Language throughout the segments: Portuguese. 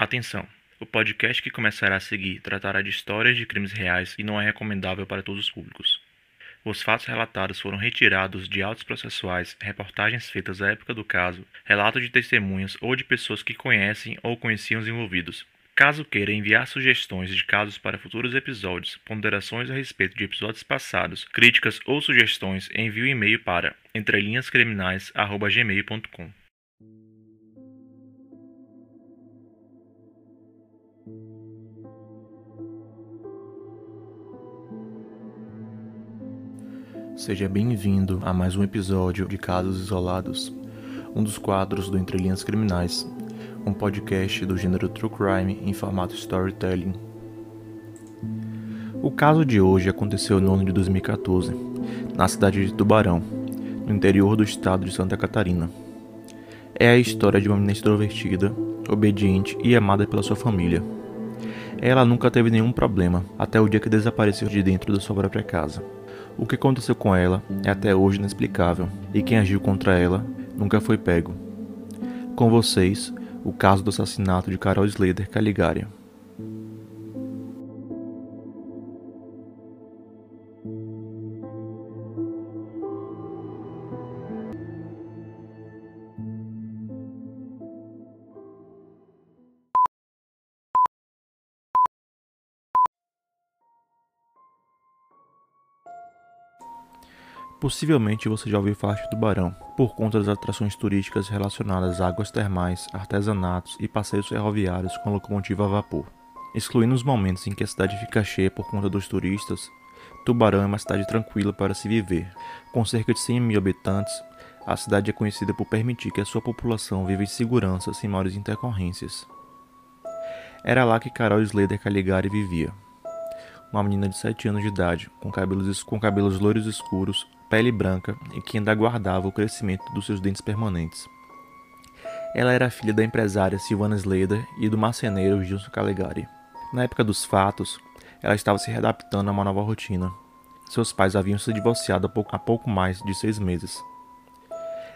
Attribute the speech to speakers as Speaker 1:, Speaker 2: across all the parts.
Speaker 1: Atenção! O podcast que começará a seguir tratará de histórias de crimes reais e não é recomendável para todos os públicos. Os fatos relatados foram retirados de autos processuais, reportagens feitas à época do caso, relatos de testemunhas ou de pessoas que conhecem ou conheciam os envolvidos. Caso queira enviar sugestões de casos para futuros episódios, ponderações a respeito de episódios passados, críticas ou sugestões, envie o um e-mail para entrelinhascriminais@gmail.com. Seja bem-vindo a mais um episódio de Casos Isolados, um dos quadros do Entre Linhas Criminais, um podcast do gênero True Crime em formato storytelling. O caso de hoje aconteceu no ano de 2014, na cidade de Tubarão, no interior do estado de Santa Catarina. É a história de uma menina extrovertida, obediente e amada pela sua família. Ela nunca teve nenhum problema até o dia que desapareceu de dentro da sua própria casa. O que aconteceu com ela é até hoje inexplicável, e quem agiu contra ela nunca foi pego. Com vocês, o caso do assassinato de Carol Slater Caligari. Possivelmente você já ouviu falar de Tubarão, por conta das atrações turísticas relacionadas a águas termais, artesanatos e passeios ferroviários com locomotiva a vapor. Excluindo os momentos em que a cidade fica cheia por conta dos turistas, Tubarão é uma cidade tranquila para se viver. Com cerca de 100 mil habitantes, a cidade é conhecida por permitir que a sua população viva em segurança sem maiores intercorrências. Era lá que Carol Slater Caligari vivia. Uma menina de 7 anos de idade, com cabelos, com cabelos loiros escuros, pele branca e que ainda guardava o crescimento dos seus dentes permanentes. Ela era filha da empresária Silvana Slater e do marceneiro Gilson Calegari. Na época dos fatos, ela estava se readaptando a uma nova rotina. Seus pais haviam se divorciado há pouco mais de seis meses.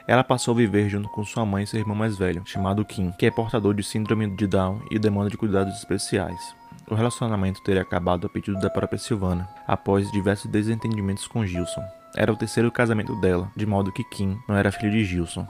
Speaker 1: Ela passou a viver junto com sua mãe e seu irmão mais velho, chamado Kim, que é portador de síndrome de Down e demanda de cuidados especiais. O relacionamento teria acabado a pedido da própria Silvana, após diversos desentendimentos com Gilson. Era o terceiro casamento dela, de modo que Kim não era filho de Gilson.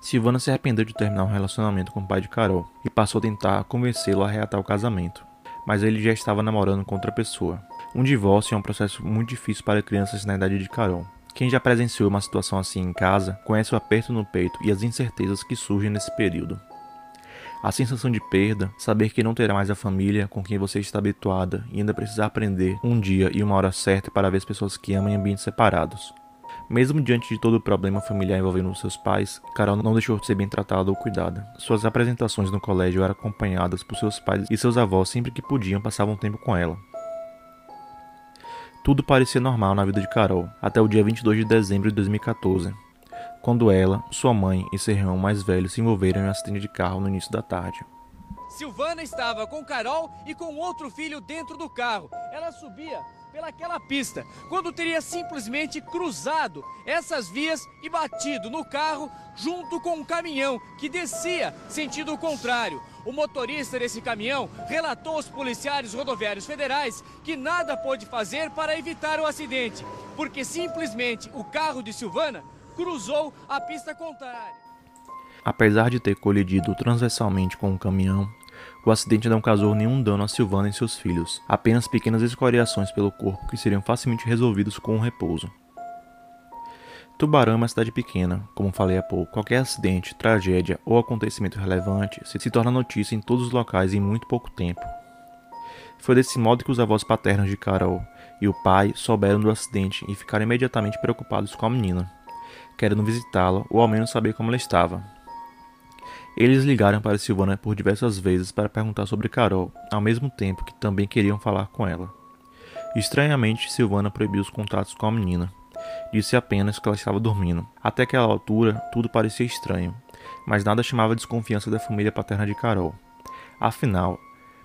Speaker 1: Silvana se arrependeu de terminar um relacionamento com o pai de Carol e passou a tentar convencê-lo a reatar o casamento, mas ele já estava namorando com outra pessoa. Um divórcio é um processo muito difícil para crianças na idade de Carol. Quem já presenciou uma situação assim em casa conhece o aperto no peito e as incertezas que surgem nesse período. A sensação de perda, saber que não terá mais a família com quem você está habituada e ainda precisar aprender um dia e uma hora certa para ver as pessoas que amam em ambientes separados. Mesmo diante de todo o problema familiar envolvendo seus pais, Carol não deixou de ser bem tratada ou cuidada. Suas apresentações no colégio eram acompanhadas por seus pais e seus avós sempre que podiam passavam tempo com ela. Tudo parecia normal na vida de Carol, até o dia 22 de dezembro de 2014, quando ela, sua mãe e seu irmão mais velho se envolveram em um acidente de carro no início da tarde.
Speaker 2: Silvana estava com Carol e com outro filho dentro do carro. Ela subia pelaquela pista, quando teria simplesmente cruzado essas vias e batido no carro junto com um caminhão que descia sentido contrário. O motorista desse caminhão relatou aos policiais rodoviários federais que nada pôde fazer para evitar o acidente, porque simplesmente o carro de Silvana cruzou a pista contrária.
Speaker 1: Apesar de ter colidido transversalmente com o caminhão, o acidente não causou nenhum dano a Silvana e seus filhos, apenas pequenas escoriações pelo corpo que seriam facilmente resolvidos com um repouso. Tubarão é uma cidade pequena, como falei há pouco. Qualquer acidente, tragédia ou acontecimento relevante se torna notícia em todos os locais em muito pouco tempo. Foi desse modo que os avós paternos de Carol e o pai souberam do acidente e ficaram imediatamente preocupados com a menina querendo visitá-la ou ao menos saber como ela estava. Eles ligaram para Silvana por diversas vezes para perguntar sobre Carol, ao mesmo tempo que também queriam falar com ela. Estranhamente, Silvana proibiu os contatos com a menina. Disse apenas que ela estava dormindo. Até aquela altura, tudo parecia estranho, mas nada chamava a desconfiança da família paterna de Carol. Afinal,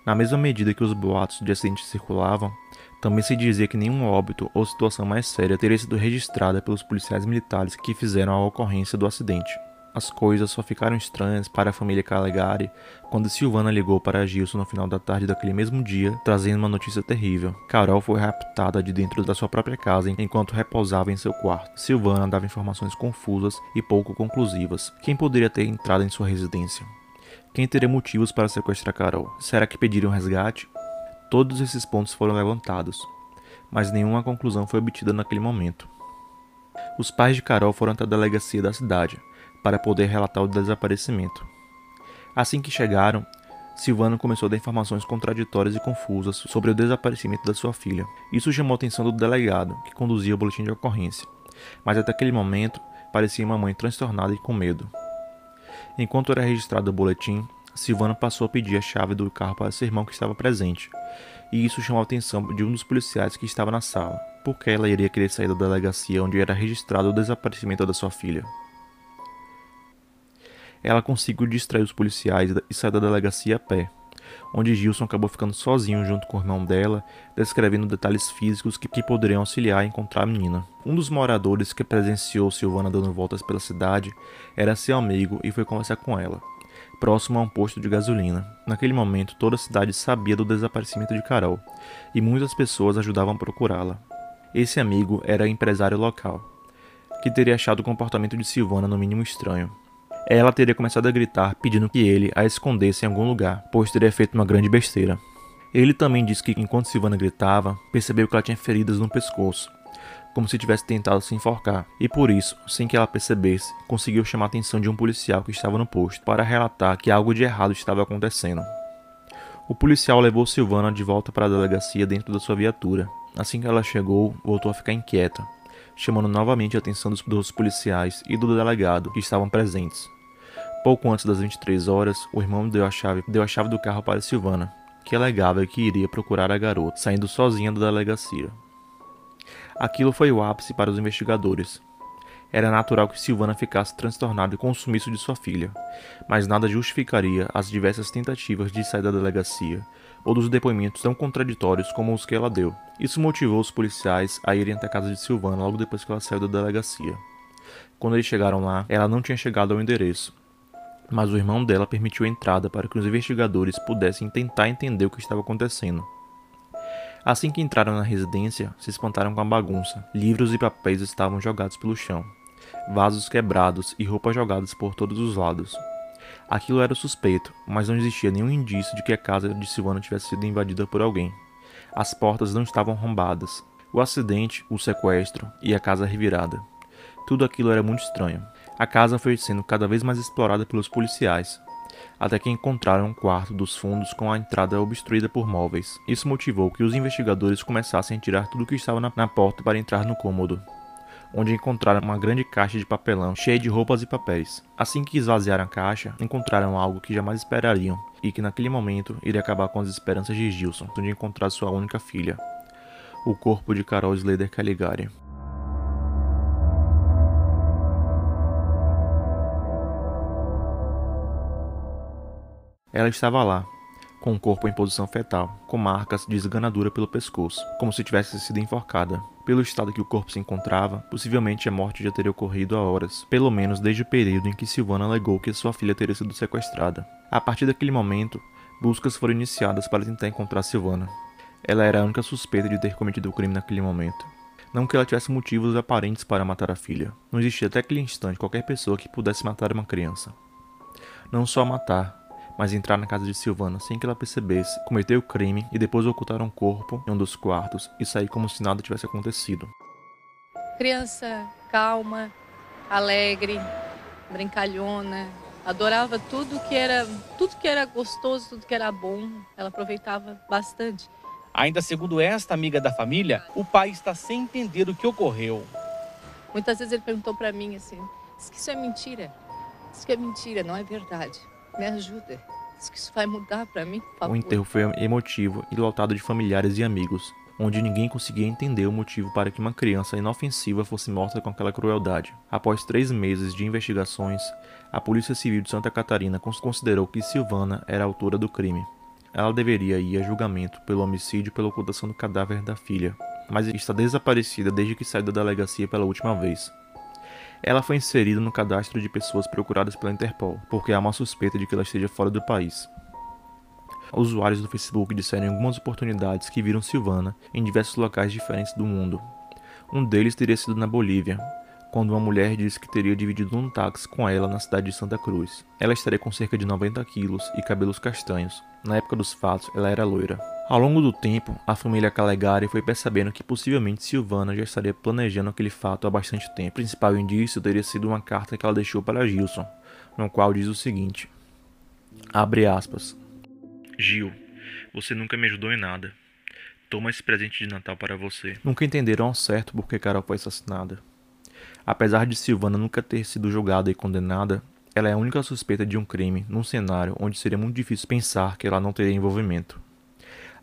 Speaker 1: na mesma medida que os boatos de acidente circulavam, também se dizia que nenhum óbito ou situação mais séria teria sido registrada pelos policiais militares que fizeram a ocorrência do acidente. as coisas só ficaram estranhas para a família Calegari quando Silvana ligou para Gilson no final da tarde daquele mesmo dia, trazendo uma notícia terrível. Carol foi raptada de dentro da sua própria casa enquanto repousava em seu quarto. Silvana dava informações confusas e pouco conclusivas. Quem poderia ter entrado em sua residência? Quem teria motivos para sequestrar Carol? Será que pediram resgate? Todos esses pontos foram levantados, mas nenhuma conclusão foi obtida naquele momento. Os pais de Carol foram até a delegacia da cidade para poder relatar o desaparecimento. Assim que chegaram, Silvana começou a dar informações contraditórias e confusas sobre o desaparecimento da sua filha. Isso chamou a atenção do delegado, que conduzia o boletim de ocorrência. Mas até aquele momento, parecia uma mãe transtornada e com medo. Enquanto era registrado o boletim, Silvana passou a pedir a chave do carro para seu irmão que estava presente, e isso chamou a atenção de um dos policiais que estava na sala, porque ela iria querer sair da delegacia onde era registrado o desaparecimento da sua filha. Ela conseguiu distrair os policiais e sair da delegacia a pé, onde Gilson acabou ficando sozinho junto com o irmão dela, descrevendo detalhes físicos que, que poderiam auxiliar a encontrar a menina. Um dos moradores que presenciou Silvana dando voltas pela cidade era seu amigo e foi conversar com ela, próximo a um posto de gasolina. Naquele momento, toda a cidade sabia do desaparecimento de Carol, e muitas pessoas ajudavam a procurá-la. Esse amigo era empresário local, que teria achado o comportamento de Silvana no mínimo estranho ela teria começado a gritar pedindo que ele a escondesse em algum lugar, pois teria feito uma grande besteira. Ele também disse que enquanto Silvana gritava, percebeu que ela tinha feridas no pescoço, como se tivesse tentado se enforcar, e por isso, sem que ela percebesse, conseguiu chamar a atenção de um policial que estava no posto para relatar que algo de errado estava acontecendo. O policial levou Silvana de volta para a delegacia dentro da sua viatura. Assim que ela chegou, voltou a ficar inquieta, chamando novamente a atenção dos, dos policiais e do delegado que estavam presentes. Pouco antes das 23 horas, o irmão deu a chave, deu a chave do carro para Silvana, que alegava que iria procurar a garota, saindo sozinha da delegacia. Aquilo foi o ápice para os investigadores. Era natural que Silvana ficasse transtornada com o sumiço de sua filha, mas nada justificaria as diversas tentativas de sair da delegacia ou dos depoimentos tão contraditórios como os que ela deu. Isso motivou os policiais a irem até a casa de Silvana logo depois que ela saiu da delegacia. Quando eles chegaram lá, ela não tinha chegado ao endereço, mas o irmão dela permitiu a entrada para que os investigadores pudessem tentar entender o que estava acontecendo. Assim que entraram na residência, se espantaram com a bagunça. Livros e papéis estavam jogados pelo chão, vasos quebrados e roupas jogadas por todos os lados. Aquilo era suspeito, mas não existia nenhum indício de que a casa de Silvana tivesse sido invadida por alguém. As portas não estavam arrombadas. O acidente, o sequestro e a casa revirada. Tudo aquilo era muito estranho. A casa foi sendo cada vez mais explorada pelos policiais, até que encontraram um quarto dos fundos com a entrada obstruída por móveis. Isso motivou que os investigadores começassem a tirar tudo que estava na, na porta para entrar no cômodo onde encontraram uma grande caixa de papelão cheia de roupas e papéis. Assim que esvaziaram a caixa, encontraram algo que jamais esperariam e que naquele momento iria acabar com as esperanças de Gilson de encontrar sua única filha, o corpo de Carol Slater Caligari. Ela estava lá, com o corpo em posição fetal, com marcas de esganadura pelo pescoço, como se tivesse sido enforcada. Pelo estado que o corpo se encontrava, possivelmente a morte já teria ocorrido há horas, pelo menos desde o período em que Silvana alegou que sua filha teria sido sequestrada. A partir daquele momento, buscas foram iniciadas para tentar encontrar Silvana. Ela era a única suspeita de ter cometido o crime naquele momento. Não que ela tivesse motivos aparentes para matar a filha. Não existia até aquele instante qualquer pessoa que pudesse matar uma criança. Não só matar, mas entrar na casa de Silvana sem que ela percebesse, cometer o crime e depois ocultar um corpo em um dos quartos e sair como se nada tivesse acontecido.
Speaker 3: Criança calma, alegre, brincalhona, adorava tudo que era, tudo que era gostoso, tudo que era bom, ela aproveitava bastante.
Speaker 2: Ainda segundo esta amiga da família, o pai está sem entender o que ocorreu.
Speaker 3: Muitas vezes ele perguntou para mim assim: "Diz que isso é mentira? Isso que é mentira, não é verdade?" Me ajuda. Diz que isso vai mudar para mim, por favor.
Speaker 1: O enterro foi emotivo e lotado de familiares e amigos, onde ninguém conseguia entender o motivo para que uma criança inofensiva fosse morta com aquela crueldade. Após três meses de investigações, a Polícia Civil de Santa Catarina considerou que Silvana era a autora do crime. Ela deveria ir a julgamento pelo homicídio e pela ocultação do cadáver da filha, mas está desaparecida desde que saiu da delegacia pela última vez. Ela foi inserida no cadastro de pessoas procuradas pela Interpol, porque há uma suspeita de que ela esteja fora do país. Usuários do Facebook disseram em algumas oportunidades que viram Silvana em diversos locais diferentes do mundo. Um deles teria sido na Bolívia, quando uma mulher disse que teria dividido um táxi com ela na cidade de Santa Cruz. Ela estaria com cerca de 90 quilos e cabelos castanhos. Na época dos fatos, ela era loira. Ao longo do tempo, a família Calegari foi percebendo que possivelmente Silvana já estaria planejando aquele fato há bastante tempo. O principal indício teria sido uma carta que ela deixou para Gilson, no qual diz o seguinte: Abre aspas. Gil, você nunca me ajudou em nada. Toma esse presente de Natal para você. Nunca entenderam ao certo por que Carol foi assassinada. Apesar de Silvana nunca ter sido julgada e condenada, ela é a única suspeita de um crime num cenário onde seria muito difícil pensar que ela não teria envolvimento.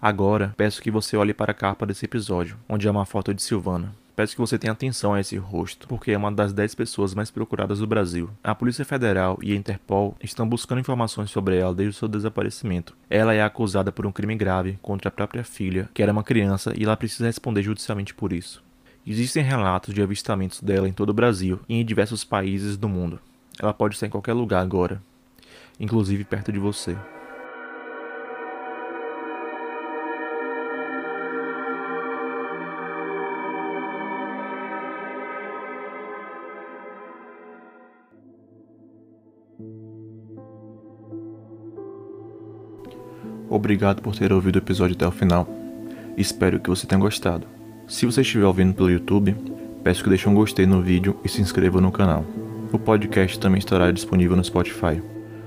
Speaker 1: Agora, peço que você olhe para a capa desse episódio, onde há uma foto de Silvana. Peço que você tenha atenção a esse rosto, porque é uma das 10 pessoas mais procuradas do Brasil. A Polícia Federal e a Interpol estão buscando informações sobre ela desde o seu desaparecimento. Ela é acusada por um crime grave contra a própria filha, que era uma criança, e ela precisa responder judicialmente por isso. Existem relatos de avistamentos dela em todo o Brasil e em diversos países do mundo. Ela pode estar em qualquer lugar agora, inclusive perto de você. Obrigado por ter ouvido o episódio até o final. Espero que você tenha gostado. Se você estiver ouvindo pelo YouTube, peço que deixe um gostei no vídeo e se inscreva no canal. O podcast também estará disponível no Spotify.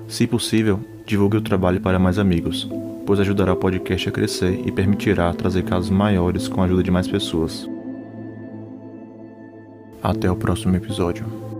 Speaker 1: Se possível, divulgue o trabalho para mais amigos, pois ajudará o podcast a crescer e permitirá trazer casos maiores com a ajuda de mais pessoas. Até o próximo episódio.